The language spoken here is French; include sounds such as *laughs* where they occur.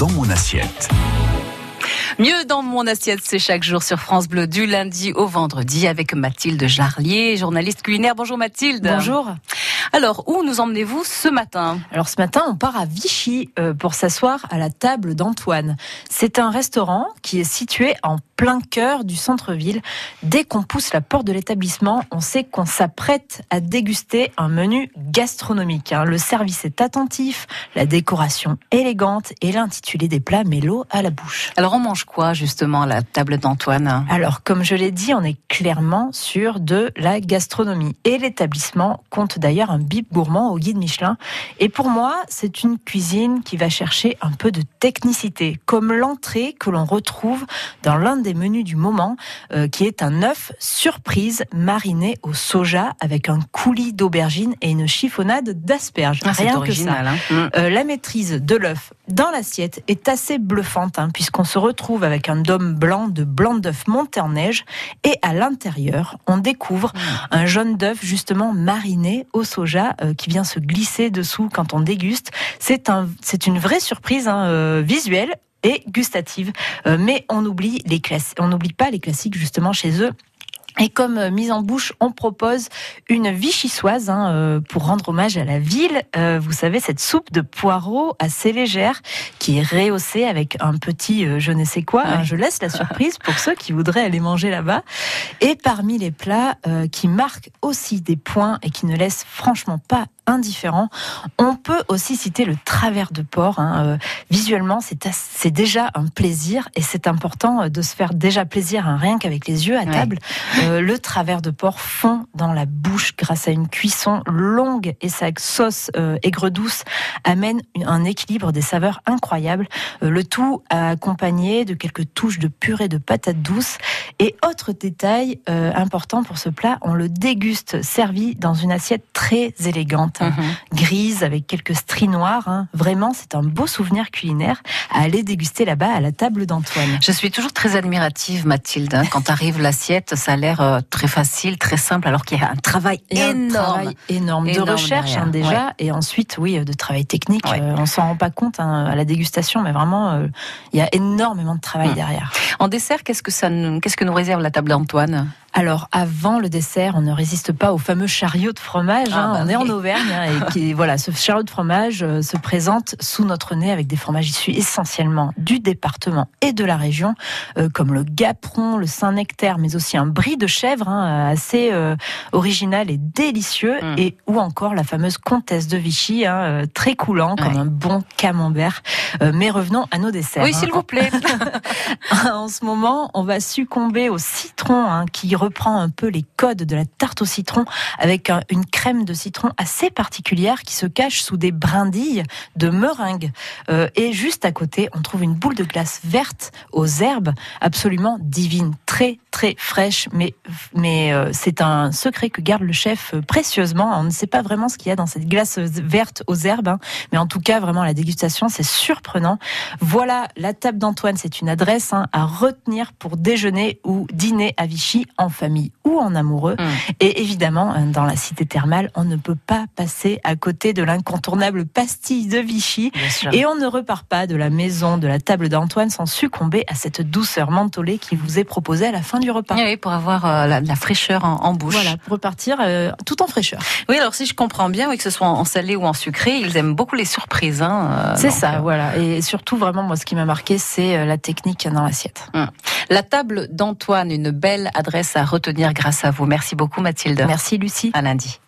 dans mon assiette. Mieux dans mon assiette, c'est chaque jour sur France Bleu du lundi au vendredi avec Mathilde Jarlier, journaliste culinaire. Bonjour Mathilde. Bonjour. Alors, où nous emmenez-vous ce matin Alors ce matin, on part à Vichy euh, pour s'asseoir à la table d'Antoine. C'est un restaurant qui est situé en plein cœur du centre-ville. Dès qu'on pousse la porte de l'établissement, on sait qu'on s'apprête à déguster un menu gastronomique. hein. Le service est attentif, la décoration élégante et l'intitulé des plats met l'eau à la bouche. Alors, on mange quoi justement à la table d'Antoine Alors, comme je l'ai dit, on est clairement sur de la gastronomie. Et l'établissement compte d'ailleurs un bip gourmand au guide Michelin. Et pour moi, c'est une cuisine qui va chercher un peu de technicité, comme l'entrée que l'on retrouve dans l'un des menus du moment, euh, qui est un œuf surprise mariné au soja avec un coulis d'aubergine et une chiffonnade d'asperges. Ah, Rien que ça. hein. Mm. Euh, la maîtrise de l'œuf dans l'assiette est assez bluffante, hein, puisqu'on se retrouve avec un dôme blanc de blanc d'œuf monté en neige, et à l'intérieur, on découvre un jaune d'œuf justement mariné au soja euh, qui vient se glisser dessous quand on déguste. C'est un, c'est une vraie surprise hein, euh, visuelle et gustative, Euh, mais on oublie les classes, on n'oublie pas les classiques justement chez eux. Et comme euh, mise en bouche, on propose une vichysoise hein, euh, pour rendre hommage à la ville. Euh, vous savez, cette soupe de poireaux assez légère qui est rehaussée avec un petit euh, je ne sais quoi. Ouais. hein. je laisse la surprise pour ceux qui voudraient aller manger là-bas. Et parmi les plats euh, qui marquent aussi des points et qui ne laissent franchement pas indifférents, on peut aussi citer le travers de porc. hein. Euh, visuellement, c'est déjà un plaisir et c'est important euh, de se faire déjà plaisir hein, rien qu'avec les yeux à Ouais. table. Euh, le travers de porc fond dans la bouche grâce à une cuisson longue et sa sauce euh, aigre douce amène un équilibre des saveurs incroyable. Euh, le tout accompagné de quelques touches de purée de patates douces. Et autre détail important pour ce plat, on le déguste servi dans une assiette très élégante, hein, Mhm. grise avec quelques stries noires. hein. Vraiment, c'est un beau souvenir culinaire à aller déguster là-bas à la table d'Antoine. Je suis toujours très admirative, Mathilde. hein. Quand arrive l'assiette, ça a l'air euh, très facile, très simple, alors qu'il y a un travail un énorme. travail énorme de Énorme recherche déjà et ensuite oui de travail technique. Ouais. Euh, on s'en rend pas compte à la dégustation, mais vraiment euh, il y a énormément de travail Mm. derrière. En dessert, qu'est-ce que ça, qu'est-ce que nous réserve la table d'Antoine? Alors avant le dessert, on ne résiste pas au fameux chariot de fromage. Ah, hein. bah on est en. Auvergne hein, et *laughs* qui, voilà, ce chariot de fromage euh, se présente sous notre nez avec des fromages issus essentiellement du département et de la région, euh, comme le gaperon, le Saint-Nectaire, mais aussi un brie de chèvre hein, assez euh, original et délicieux, Mm. et ou encore la fameuse comtesse de Vichy, très coulant comme Ouais. un bon camembert. Mais revenons à nos desserts. Oui, s'il vous plaît. *laughs* en ce moment, on va succomber au citron, qui reprend un peu les codes de la tarte au citron, avec un- une crème de citron assez particulière qui se cache sous des brindilles de meringue. Euh, et juste à côté, on trouve une boule de glace verte aux herbes, absolument divine, très très fraîche. Mais mais euh, c'est un secret que garde le chef précieusement. On ne sait pas vraiment ce qu'il y a dans cette glace verte aux herbes, hein, mais en tout cas, vraiment la dégustation, c'est surprenant. Voilà, la table d'Antoine, c'est une adresse hein, à retenir pour déjeuner ou dîner à Vichy en famille ou en amoureux. Mm. Et évidemment, euh, dans la cité thermale, on ne peut pas passer à côté de l'incontournable pastille de Vichy. Et on ne repart pas de la maison de la table d'Antoine sans succomber à cette douceur mentholée qui vous est proposée à la fin du repas. Oui, pour avoir euh, la, la fraîcheur en, en bouche. Voilà, pour repartir euh, tout en fraîcheur. Oui, alors si je comprends bien, oui, que ce soit en salé ou en sucré, ils aiment beaucoup les surprises. Hein, euh, c'est ça, voilà. Et surtout, vraiment, moi, ce qui m'a marqué, c'est la technique dans l'assiette. La table d'Antoine, une belle adresse à retenir grâce à vous. Merci beaucoup, Mathilde. Merci, Lucie. À lundi.